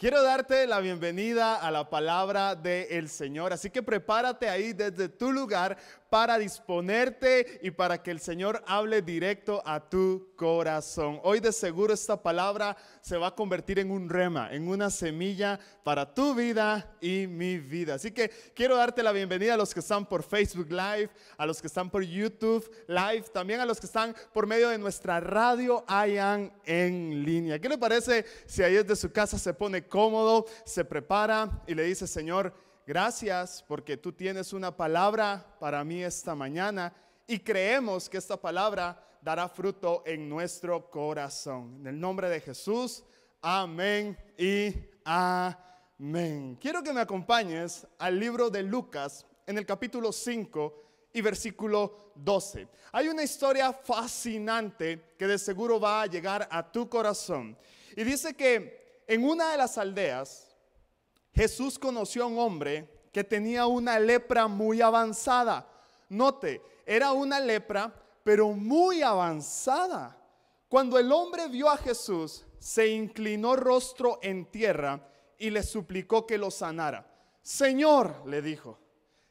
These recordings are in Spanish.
Quiero darte la bienvenida a la palabra del Señor, así que prepárate ahí desde tu lugar para disponerte y para que el Señor hable directo a tu corazón. Hoy de seguro esta palabra se va a convertir en un rema, en una semilla para tu vida y mi vida. Así que quiero darte la bienvenida a los que están por Facebook Live, a los que están por YouTube Live, también a los que están por medio de nuestra radio Hayan en línea. ¿Qué le parece si ahí desde su casa se pone cómodo, se prepara y le dice, Señor, Gracias porque tú tienes una palabra para mí esta mañana y creemos que esta palabra dará fruto en nuestro corazón. En el nombre de Jesús, amén y amén. Quiero que me acompañes al libro de Lucas en el capítulo 5 y versículo 12. Hay una historia fascinante que de seguro va a llegar a tu corazón. Y dice que en una de las aldeas, Jesús conoció a un hombre que tenía una lepra muy avanzada. Note, era una lepra, pero muy avanzada. Cuando el hombre vio a Jesús, se inclinó rostro en tierra y le suplicó que lo sanara. Señor, le dijo,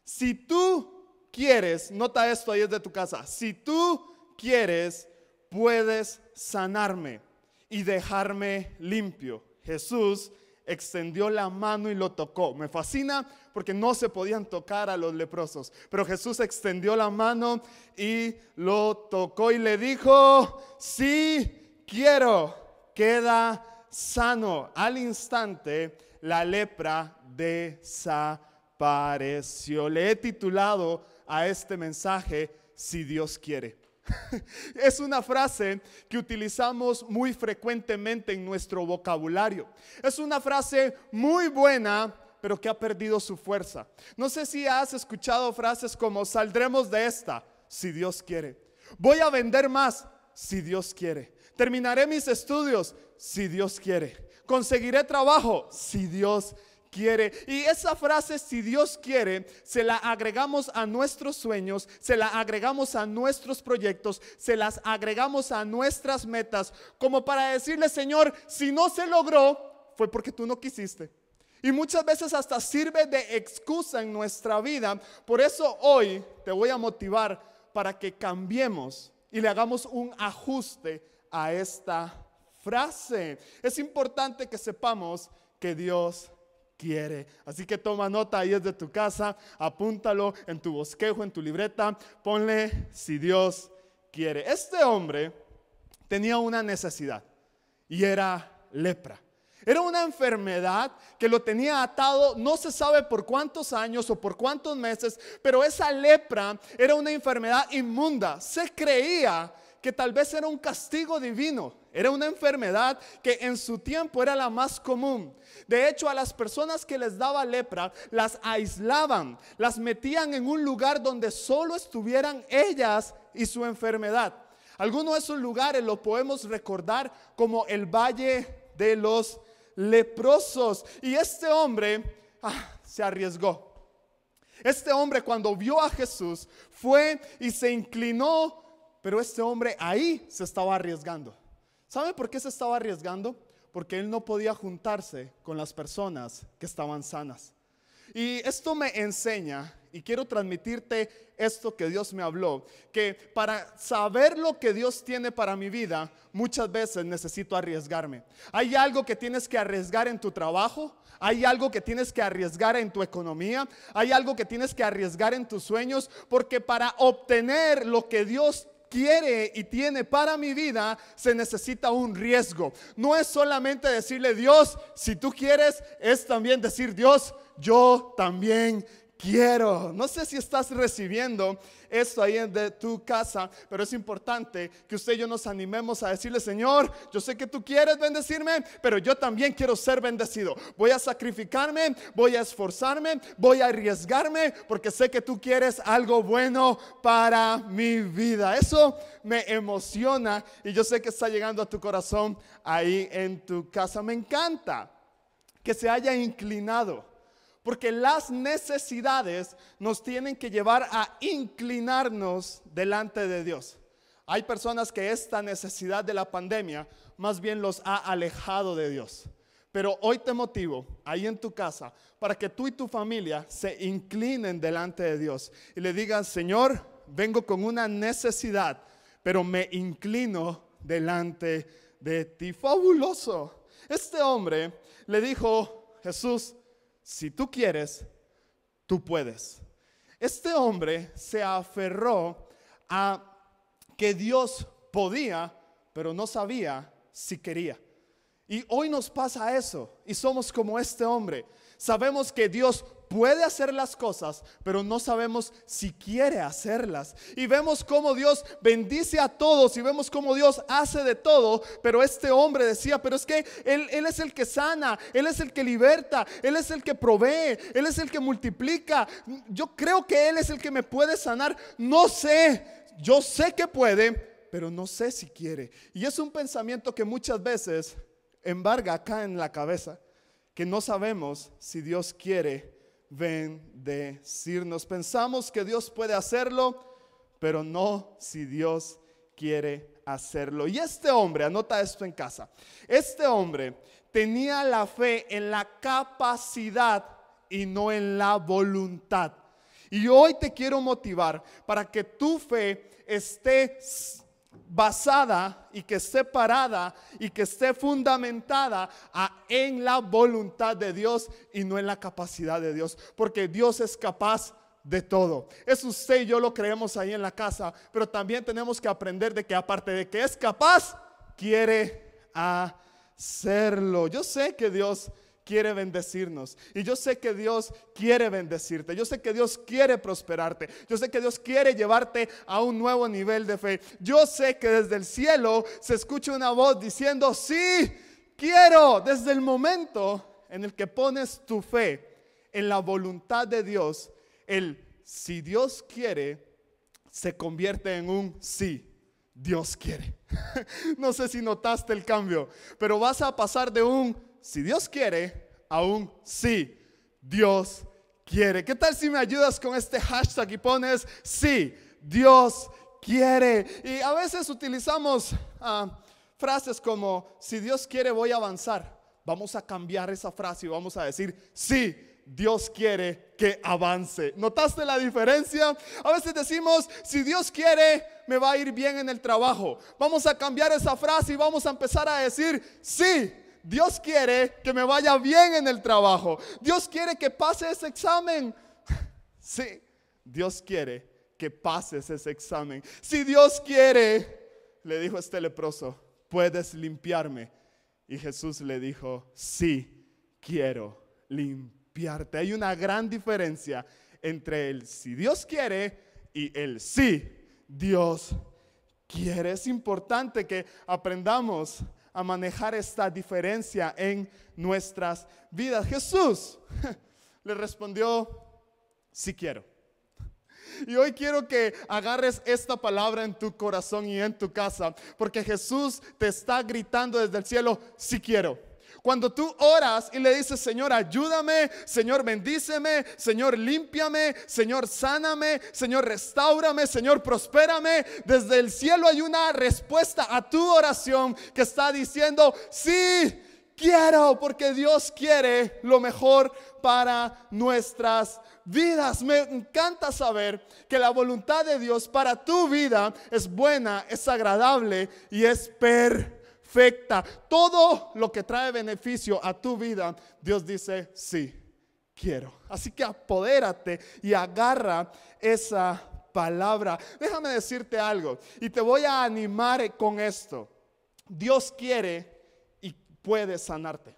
si tú quieres, nota esto ahí de tu casa, si tú quieres, puedes sanarme y dejarme limpio. Jesús extendió la mano y lo tocó. Me fascina porque no se podían tocar a los leprosos, pero Jesús extendió la mano y lo tocó y le dijo, sí quiero, queda sano. Al instante la lepra desapareció. Le he titulado a este mensaje, si Dios quiere. Es una frase que utilizamos muy frecuentemente en nuestro vocabulario. Es una frase muy buena, pero que ha perdido su fuerza. No sé si has escuchado frases como saldremos de esta, si Dios quiere. Voy a vender más, si Dios quiere. Terminaré mis estudios, si Dios quiere. Conseguiré trabajo, si Dios quiere quiere. Y esa frase, si Dios quiere, se la agregamos a nuestros sueños, se la agregamos a nuestros proyectos, se las agregamos a nuestras metas, como para decirle, Señor, si no se logró, fue porque tú no quisiste. Y muchas veces hasta sirve de excusa en nuestra vida. Por eso hoy te voy a motivar para que cambiemos y le hagamos un ajuste a esta frase. Es importante que sepamos que Dios quiere. Así que toma nota ahí de tu casa, apúntalo en tu bosquejo, en tu libreta, ponle si Dios quiere. Este hombre tenía una necesidad y era lepra. Era una enfermedad que lo tenía atado, no se sabe por cuántos años o por cuántos meses, pero esa lepra era una enfermedad inmunda. Se creía que tal vez era un castigo divino. Era una enfermedad que en su tiempo era la más común. De hecho, a las personas que les daba lepra, las aislaban, las metían en un lugar donde solo estuvieran ellas y su enfermedad. Algunos de esos lugares lo podemos recordar como el Valle de los Leprosos. Y este hombre ah, se arriesgó. Este hombre cuando vio a Jesús fue y se inclinó, pero este hombre ahí se estaba arriesgando. ¿Sabe por qué se estaba arriesgando? Porque él no podía juntarse con las personas que estaban sanas. Y esto me enseña, y quiero transmitirte esto que Dios me habló, que para saber lo que Dios tiene para mi vida, muchas veces necesito arriesgarme. Hay algo que tienes que arriesgar en tu trabajo, hay algo que tienes que arriesgar en tu economía, hay algo que tienes que arriesgar en tus sueños, porque para obtener lo que Dios quiere y tiene para mi vida, se necesita un riesgo. No es solamente decirle Dios, si tú quieres, es también decir Dios, yo también quiero. No sé si estás recibiendo esto ahí de tu casa, pero es importante que usted y yo nos animemos a decirle, Señor, yo sé que tú quieres bendecirme, pero yo también quiero ser bendecido. Voy a sacrificarme, voy a esforzarme, voy a arriesgarme, porque sé que tú quieres algo bueno para mi vida. Eso me emociona y yo sé que está llegando a tu corazón ahí en tu casa. Me encanta que se haya inclinado porque las necesidades nos tienen que llevar a inclinarnos delante de Dios. Hay personas que esta necesidad de la pandemia más bien los ha alejado de Dios. Pero hoy te motivo, ahí en tu casa, para que tú y tu familia se inclinen delante de Dios y le digan, Señor, vengo con una necesidad, pero me inclino delante de ti. Fabuloso. Este hombre le dijo, Jesús, si tú quieres, tú puedes. Este hombre se aferró a que Dios podía, pero no sabía si quería. Y hoy nos pasa eso y somos como este hombre. Sabemos que Dios puede hacer las cosas, pero no sabemos si quiere hacerlas. Y vemos cómo Dios bendice a todos y vemos cómo Dios hace de todo, pero este hombre decía, pero es que él, es el que sana, Él es el que liberta, Él es el que provee, Él es el que multiplica. Yo creo que Él es el que me puede sanar. No sé, yo sé que puede, pero no sé si quiere. Y es un pensamiento que muchas veces embarga acá en la cabeza, que no sabemos si Dios quiere bendecirnos. Pensamos que Dios puede hacerlo, pero no si Dios quiere hacerlo. Y este hombre, anota esto en casa, este hombre tenía la fe en la capacidad y no en la voluntad. Y hoy te quiero motivar para que tu fe esté basada y que esté parada y que esté fundamentada en la voluntad de Dios y no en la capacidad de Dios. Porque Dios es capaz de todo. Es usted y yo lo creemos ahí en la casa, pero también tenemos que aprender de que aparte de que es capaz, quiere hacerlo. Yo sé que Dios quiere bendecirnos. Y yo sé que Dios quiere bendecirte. Yo sé que Dios quiere prosperarte. Yo sé que Dios quiere llevarte a un nuevo nivel de fe. Yo sé que desde el cielo se escucha una voz diciendo, sí, quiero. Desde el momento en el que pones tu fe en la voluntad de Dios, el si Dios quiere se convierte en un sí. Dios quiere. no sé si notaste el cambio, pero vas a pasar de un si Dios quiere, aún sí, Dios quiere. ¿Qué tal si me ayudas con este hashtag y pones sí, Dios quiere? Y a veces utilizamos ah, frases como, si Dios quiere, voy a avanzar. Vamos a cambiar esa frase y vamos a decir, sí, Dios quiere que avance. ¿Notaste la diferencia? A veces decimos, si Dios quiere, me va a ir bien en el trabajo. Vamos a cambiar esa frase y vamos a empezar a decir, sí, Dios quiere que me vaya bien en el trabajo. Dios quiere que pase ese examen. Sí, Dios quiere que pases ese examen. Si Dios quiere, le dijo este leproso, puedes limpiarme. Y Jesús le dijo, sí, quiero limpiarte. Hay una gran diferencia entre el si Dios quiere y el sí, Dios quiere. Es importante que aprendamos a manejar esta diferencia en nuestras vidas. Jesús le respondió, si quiero. Y hoy quiero que agarres esta palabra en tu corazón y en tu casa, porque Jesús te está gritando desde el cielo, si quiero. Cuando tú oras y le dices, Señor, ayúdame, Señor, bendíceme, Señor, límpiame, Señor, sáname, Señor, restaurame, Señor, prospérame, desde el cielo hay una respuesta a tu oración que está diciendo, sí, quiero, porque Dios quiere lo mejor para nuestras vidas. Me encanta saber que la voluntad de Dios para tu vida es buena, es agradable y es perfecta perfecta, todo lo que trae beneficio a tu vida, Dios dice, sí, quiero. Así que apodérate y agarra esa palabra. Déjame decirte algo y te voy a animar con esto. Dios quiere y puede sanarte.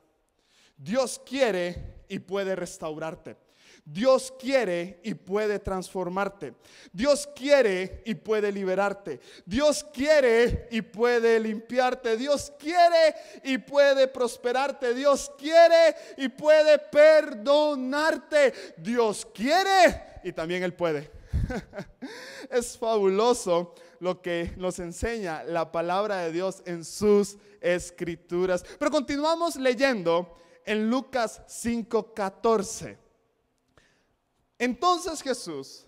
Dios quiere y puede restaurarte. Dios quiere y puede transformarte. Dios quiere y puede liberarte. Dios quiere y puede limpiarte. Dios quiere y puede prosperarte. Dios quiere y puede perdonarte. Dios quiere y también Él puede. es fabuloso lo que nos enseña la palabra de Dios en sus escrituras. Pero continuamos leyendo en Lucas 5:14. Entonces Jesús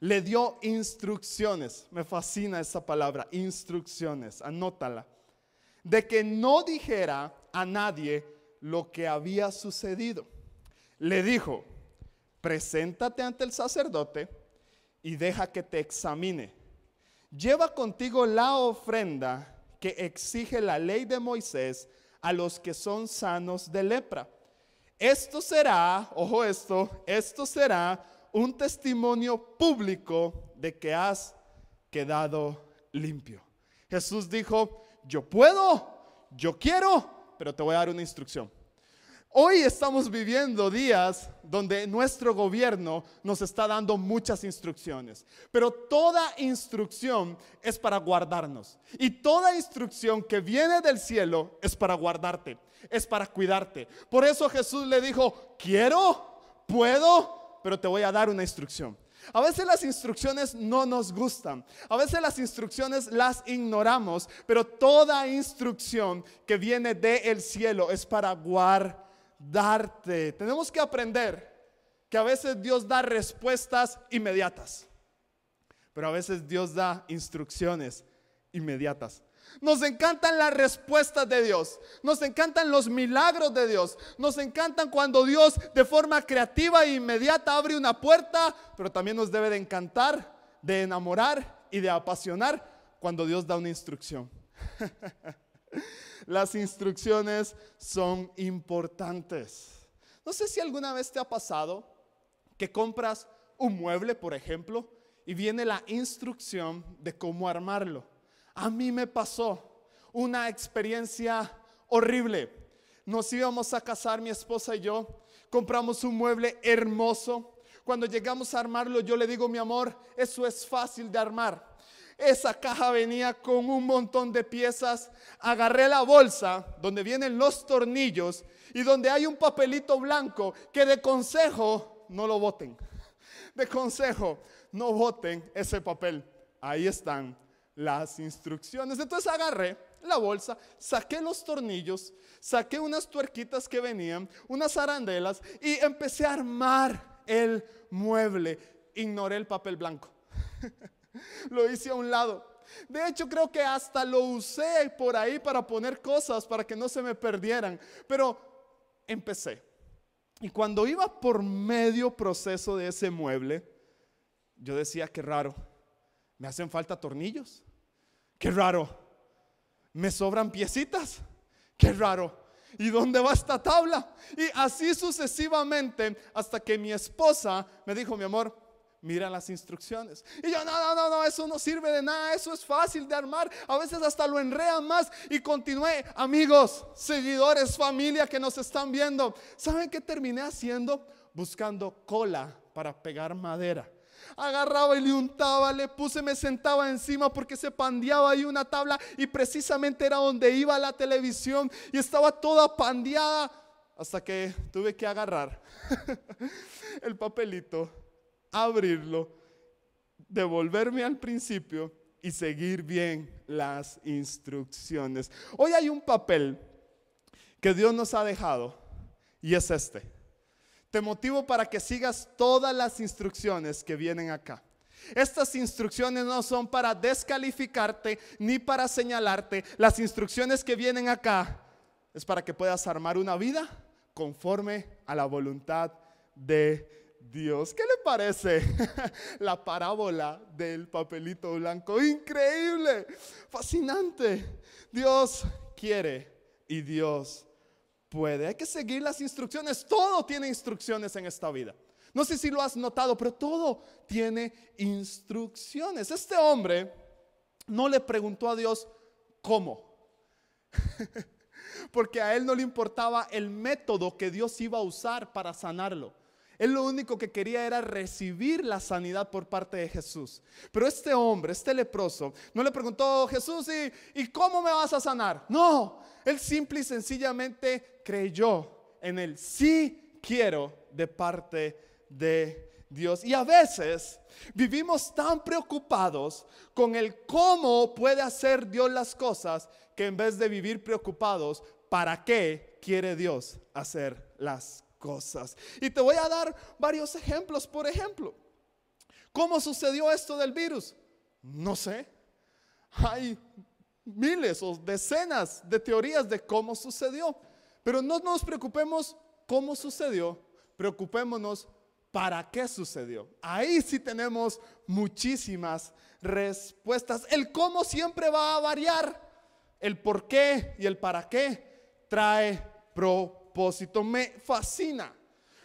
le dio instrucciones, me fascina esa palabra, instrucciones, anótala, de que no dijera a nadie lo que había sucedido. Le dijo, preséntate ante el sacerdote y deja que te examine. Lleva contigo la ofrenda que exige la ley de Moisés a los que son sanos de lepra. Esto será, ojo esto, esto será un testimonio público de que has quedado limpio. Jesús dijo, yo puedo, yo quiero, pero te voy a dar una instrucción. Hoy estamos viviendo días donde nuestro gobierno nos está dando muchas instrucciones, pero toda instrucción es para guardarnos. Y toda instrucción que viene del cielo es para guardarte, es para cuidarte. Por eso Jesús le dijo, quiero, puedo, pero te voy a dar una instrucción. A veces las instrucciones no nos gustan. A veces las instrucciones las ignoramos, pero toda instrucción que viene del cielo es para guardarte. Tenemos que aprender que a veces Dios da respuestas inmediatas, pero a veces Dios da instrucciones inmediatas. Nos encantan las respuestas de Dios. Nos encantan los milagros de Dios. Nos encantan cuando Dios de forma creativa e inmediata abre una puerta, pero también nos debe de encantar, de enamorar y de apasionar cuando Dios da una instrucción. Las instrucciones son importantes. No sé si alguna vez te ha pasado que compras un mueble, por ejemplo, y viene la instrucción de cómo armarlo. A mí me pasó una experiencia horrible. Nos íbamos a casar mi esposa y yo, compramos un mueble hermoso. Cuando llegamos a armarlo, yo le digo, mi amor, eso es fácil de armar. Esa caja venía con un montón de piezas. Agarré la bolsa donde vienen los tornillos y donde hay un papelito blanco que de consejo no lo voten. De consejo, no voten ese papel. Ahí están las instrucciones. Entonces agarré la bolsa, saqué los tornillos, saqué unas tuerquitas que venían, unas arandelas y empecé a armar el mueble. Ignoré el papel blanco. lo hice a un lado. De hecho, creo que hasta lo usé por ahí para poner cosas para que no se me perdieran. Pero empecé. Y cuando iba por medio proceso de ese mueble, yo decía, qué raro, me hacen falta tornillos. Qué raro. Me sobran piecitas. Qué raro. ¿Y dónde va esta tabla? Y así sucesivamente hasta que mi esposa me dijo, mi amor, mira las instrucciones. Y yo, no, no, no, no, eso no sirve de nada, eso es fácil de armar. A veces hasta lo enrean más. Y continué, amigos, seguidores, familia que nos están viendo. ¿Saben qué terminé haciendo? Buscando cola para pegar madera agarraba y le untaba, le puse, me sentaba encima porque se pandeaba ahí una tabla y precisamente era donde iba la televisión y estaba toda pandeada hasta que tuve que agarrar el papelito, abrirlo, devolverme al principio y seguir bien las instrucciones. Hoy hay un papel que Dios nos ha dejado y es este. Te motivo para que sigas todas las instrucciones que vienen acá. Estas instrucciones no son para descalificarte ni para señalarte. Las instrucciones que vienen acá es para que puedas armar una vida conforme a la voluntad de Dios. ¿Qué le parece la parábola del papelito blanco? Increíble, fascinante. Dios quiere y Dios puede. Hay que seguir las instrucciones. Todo tiene instrucciones en esta vida. No sé si lo has notado, pero todo tiene instrucciones. Este hombre no le preguntó a Dios cómo. Porque a él no le importaba el método que Dios iba a usar para sanarlo. Él lo único que quería era recibir la sanidad por parte de Jesús. Pero este hombre, este leproso, no le preguntó, Jesús, ¿y, ¿y cómo me vas a sanar? No, él simple y sencillamente creyó en el sí quiero de parte de Dios. Y a veces vivimos tan preocupados con el cómo puede hacer Dios las cosas que en vez de vivir preocupados, ¿para qué quiere Dios hacer las cosas? Y te voy a dar varios ejemplos. Por ejemplo, ¿cómo sucedió esto del virus? No sé. Hay miles o decenas de teorías de cómo sucedió. Pero no nos preocupemos cómo sucedió, preocupémonos para qué sucedió. Ahí sí tenemos muchísimas respuestas. El cómo siempre va a variar. El por qué y el para qué trae Me fascina.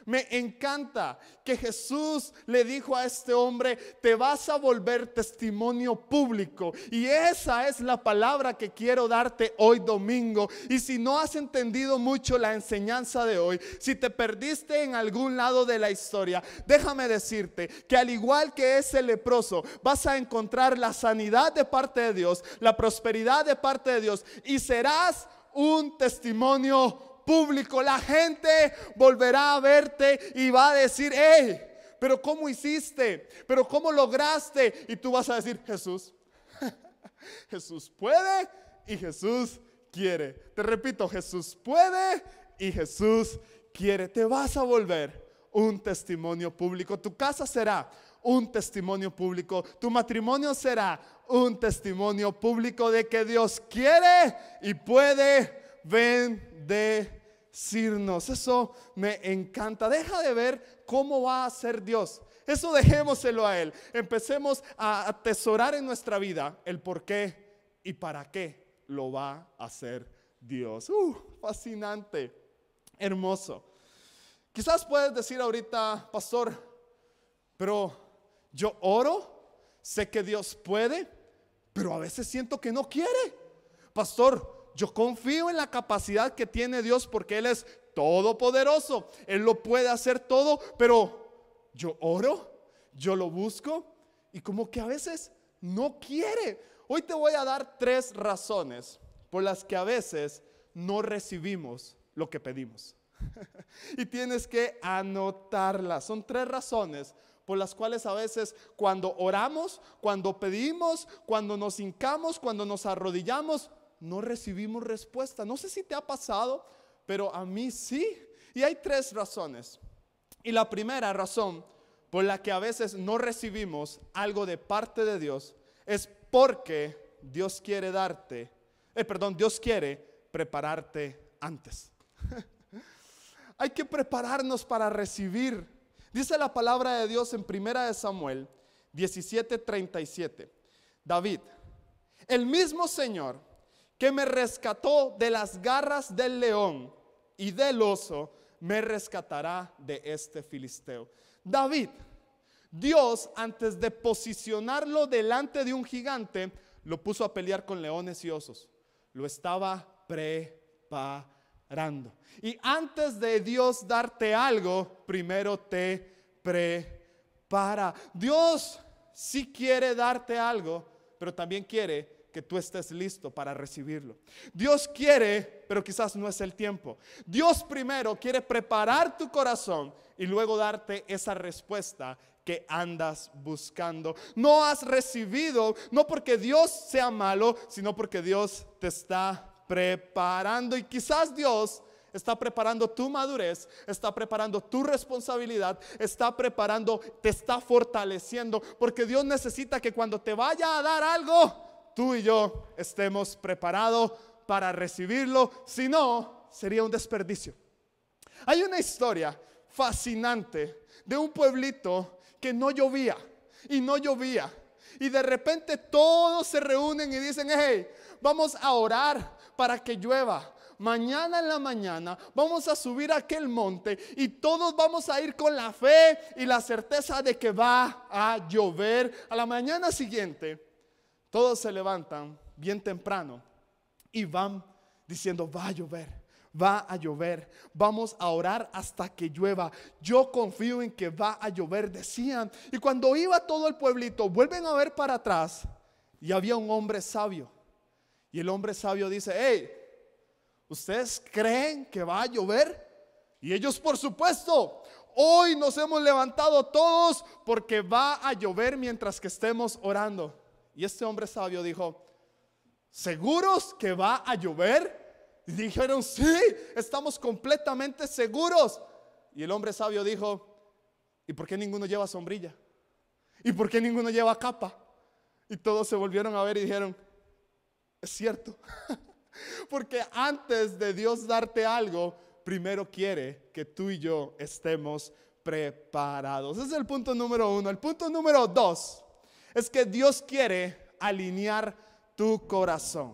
Me encanta que Jesús le dijo a este hombre, te vas a volver testimonio público. Y esa es la palabra que quiero darte hoy domingo. Y si no has entendido mucho la enseñanza de hoy, si te perdiste en algún lado de la historia, déjame decirte que al igual que ese leproso, vas a encontrar la sanidad de parte de Dios, la prosperidad de parte de Dios y serás un testimonio público. La gente volverá a verte y va a decir, hey, pero ¿cómo hiciste? ¿Pero cómo lograste? Y tú vas a decir, Jesús, Jesús puede y Jesús quiere. Te repito, Jesús puede y Jesús quiere. Te vas a volver un testimonio público. Tu casa será un testimonio público. Tu matrimonio será un testimonio público de que Dios quiere y puede bendecirnos. Eso me encanta. Deja de ver cómo va a ser Dios. Eso dejémoselo a Él. Empecemos a atesorar en nuestra vida el por qué y para qué lo va a hacer Dios. Uh, fascinante, hermoso. Quizás puedes decir ahorita, pastor, pero yo oro, sé que Dios puede, pero a veces siento que no quiere. Pastor, yo confío en la capacidad que tiene Dios porque Él es todopoderoso. Él lo puede hacer todo, pero yo oro, yo lo busco y como que a veces no quiere. Hoy te voy a dar tres razones por las que a veces no recibimos lo que pedimos. y tienes que anotarlas. Son tres razones por las cuales a veces cuando oramos, cuando pedimos, cuando nos hincamos, cuando nos arrodillamos, no recibimos respuesta. No sé si te ha pasado, pero a mí sí. Y hay tres razones. Y la primera razón por la que a veces no recibimos algo de parte de Dios es porque Dios quiere darte, eh, perdón, Dios quiere prepararte antes. hay que prepararnos para recibir. Dice la palabra de Dios en primera de Samuel 17:37. David, el mismo Señor que me rescató de las garras del león y del oso, me rescatará de este filisteo. David, Dios antes de posicionarlo delante de un gigante, lo puso a pelear con leones y osos. Lo estaba preparando. Y antes de Dios darte algo, primero te prepara. Dios sí quiere darte algo, pero también quiere que tú estés listo para recibirlo. Dios quiere, pero quizás no es el tiempo. Dios primero quiere preparar tu corazón y luego darte esa respuesta que andas buscando. No has recibido, no porque Dios sea malo, sino porque Dios te está preparando. Y quizás Dios está preparando tu madurez, está preparando tu responsabilidad, está preparando, te está fortaleciendo, porque Dios necesita que cuando te vaya a dar algo, tú y yo estemos preparados para recibirlo, si no, sería un desperdicio. Hay una historia fascinante de un pueblito que no llovía y no llovía. Y de repente todos se reúnen y dicen, hey, vamos a orar para que llueva. Mañana en la mañana vamos a subir a aquel monte y todos vamos a ir con la fe y la certeza de que va a llover. A la mañana siguiente todos se levantan bien temprano y van diciendo, va a llover, va a llover, vamos a orar hasta que llueva. Yo confío en que va a llover, decían. Y cuando iba todo el pueblito, vuelven a ver para atrás y había un hombre sabio. Y el hombre sabio dice, hey, ¿ustedes creen que va a llover? Y ellos, por supuesto, hoy nos hemos levantado todos porque va a llover mientras que estemos orando. Y este hombre sabio dijo, ¿seguros que va a llover? Y dijeron, sí, estamos completamente seguros. Y el hombre sabio dijo, ¿y por qué ninguno lleva sombrilla? ¿Y por qué ninguno lleva capa? Y todos se volvieron a ver y dijeron, es cierto, Porque antes de Dios darte algo, primero quiere que tú y yo estemos preparados. Ese es el punto número uno. El punto número dos es que Dios quiere alinear tu corazón.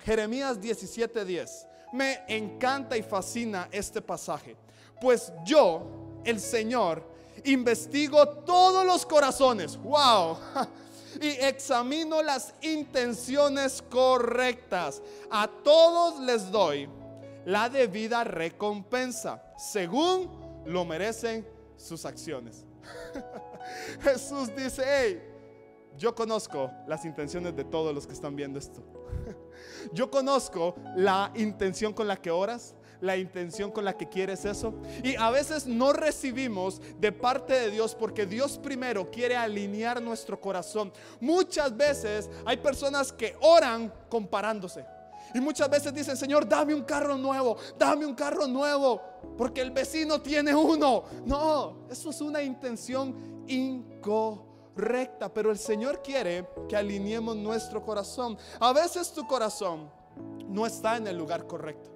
Jeremías 17:10. Me encanta y fascina este pasaje. Pues yo, el Señor, investigo todos los corazones. ¡Wow! y examino las intenciones correctas. A todos les doy la debida recompensa, según lo merecen sus acciones. Jesús dice, hey, yo conozco las intenciones de todos los que están viendo esto. Yo conozco la intención con la que oras, la intención con la que quieres eso. Y a veces no recibimos de parte de Dios porque Dios primero quiere alinear nuestro corazón. Muchas veces hay personas que oran comparándose. Y muchas veces dicen, Señor, dame un carro nuevo, dame un carro nuevo, porque el vecino tiene uno. No, eso es una intención incorrecta, pero el Señor quiere que alineemos nuestro corazón. A veces tu corazón no está en el lugar correcto.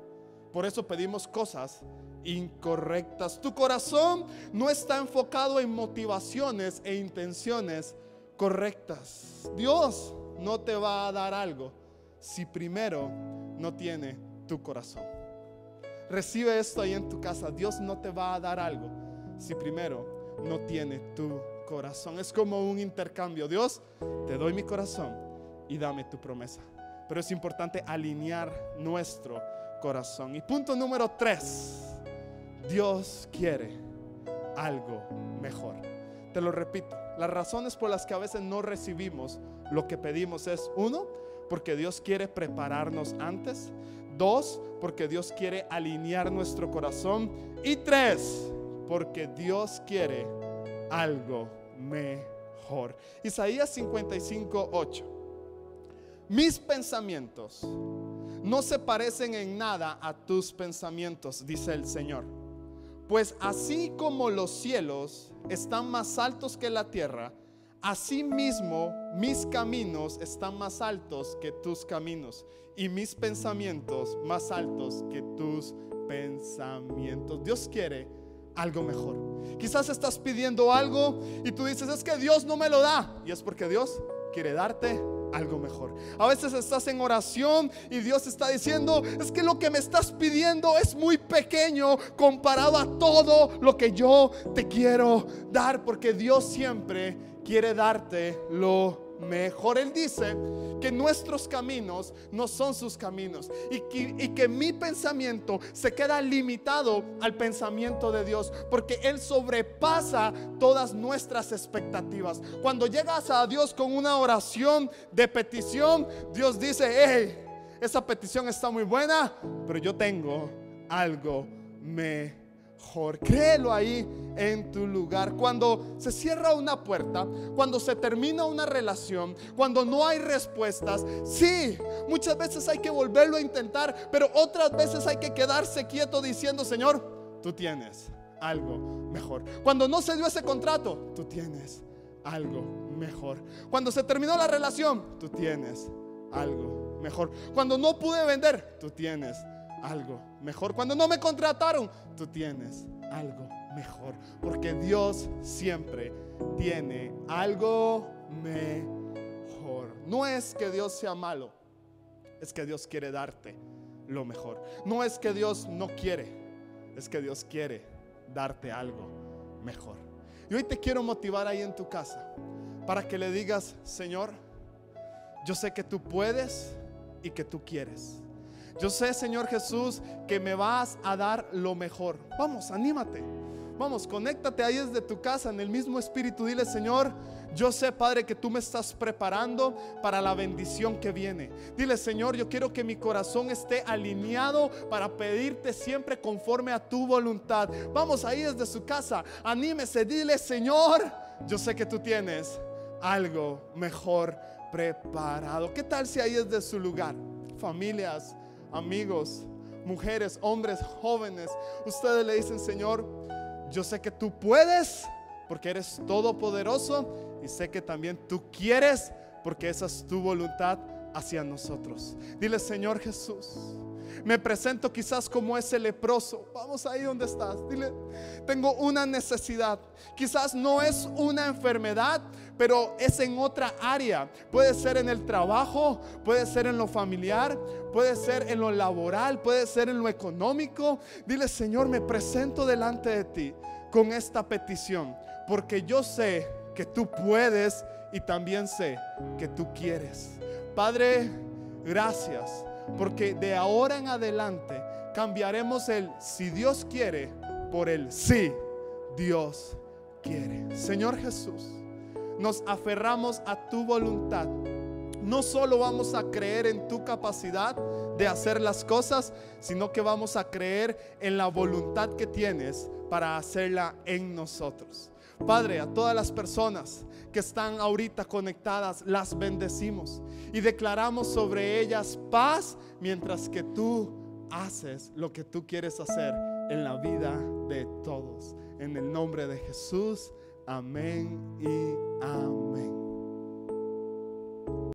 Por eso pedimos cosas incorrectas. Tu corazón no está enfocado en motivaciones e intenciones correctas. Dios no te va a dar algo si primero no tiene tu corazón. Recibe esto ahí en tu casa. Dios no te va a dar algo si primero no tiene tu corazón. Es como un intercambio. Dios, te doy mi corazón y dame tu promesa. Pero es importante alinear nuestro corazón. Y punto número tres, Dios quiere algo mejor. Te lo repito, las razones por las que a veces no recibimos lo que pedimos es, uno, porque Dios quiere prepararnos antes. Dos, porque Dios quiere alinear nuestro corazón. Y tres, porque Dios quiere algo mejor. Isaías 55, 8. Mis pensamientos no se parecen en nada a tus pensamientos, dice el Señor. Pues así como los cielos están más altos que la tierra, así mismo mis caminos están más altos que tus caminos y mis pensamientos más altos que tus pensamientos. Dios quiere algo mejor. Quizás estás pidiendo algo y tú dices, es que Dios no me lo da. Y es porque Dios quiere darte algo mejor. A veces estás en oración y Dios está diciendo, es que lo que me estás pidiendo es muy pequeño comparado a todo lo que yo te quiero dar, porque Dios siempre quiere darte lo mejor. Él dice que nuestros caminos no son sus caminos y que, mi pensamiento se queda limitado al pensamiento de Dios porque Él sobrepasa todas nuestras expectativas. Cuando llegas a Dios con una oración de petición, Dios dice, hey, esa petición está muy buena, pero yo tengo algo mejor Créelo ahí en tu lugar. Cuando se cierra una puerta, cuando se termina una relación, cuando no hay respuestas, sí, muchas veces hay que volverlo a intentar, pero otras veces hay que quedarse quieto diciendo, Señor, tú tienes algo mejor. Cuando no se dio ese contrato, tú tienes algo mejor. Cuando se terminó la relación, tú tienes algo mejor. Cuando no pude vender, tú tienes algo mejor. Cuando no me contrataron, tú tienes algo mejor. Porque Dios siempre tiene algo mejor. No es que Dios sea malo, es que Dios quiere darte lo mejor. No es que Dios no quiere, es que Dios quiere darte algo mejor. Y hoy te quiero motivar ahí en tu casa para que le digas, Señor, yo sé que tú puedes y que tú quieres. Yo sé, Señor Jesús, que me vas a dar lo mejor. Vamos, anímate. Vamos, conéctate ahí desde tu casa en el mismo espíritu. Dile, Señor, yo sé, Padre, que tú me estás preparando para la bendición que viene. Dile, Señor, yo quiero que mi corazón esté alineado para pedirte siempre conforme a tu voluntad. Vamos ahí desde su casa. Anímese, dile, Señor, yo sé que tú tienes algo mejor preparado. ¿Qué tal si ahí desde su lugar? Familias amigos, mujeres, hombres, jóvenes, ustedes le dicen, Señor, yo sé que tú puedes porque eres todopoderoso y sé que también tú quieres porque esa es tu voluntad hacia nosotros. Dile, Señor Jesús, me presento quizás como ese leproso. Vamos ahí donde estás. Dile, tengo una necesidad. Quizás no es una enfermedad, pero es en otra área. Puede ser en el trabajo, puede ser en lo familiar, puede ser en lo laboral, puede ser en lo económico. Dile, Señor, me presento delante de ti con esta petición, porque yo sé que tú puedes y también sé que tú quieres. Padre, gracias porque de ahora en adelante cambiaremos el si Dios quiere por el sí Dios quiere. Señor Jesús, nos aferramos a tu voluntad. No solo vamos a creer en tu capacidad de hacer las cosas, sino que vamos a creer en la voluntad que tienes para hacerla en nosotros. Padre, a todas las personas que están ahorita conectadas, las bendecimos y declaramos sobre ellas paz mientras que tú haces lo que tú quieres hacer en la vida de todos. En el nombre de Jesús, amén y amén.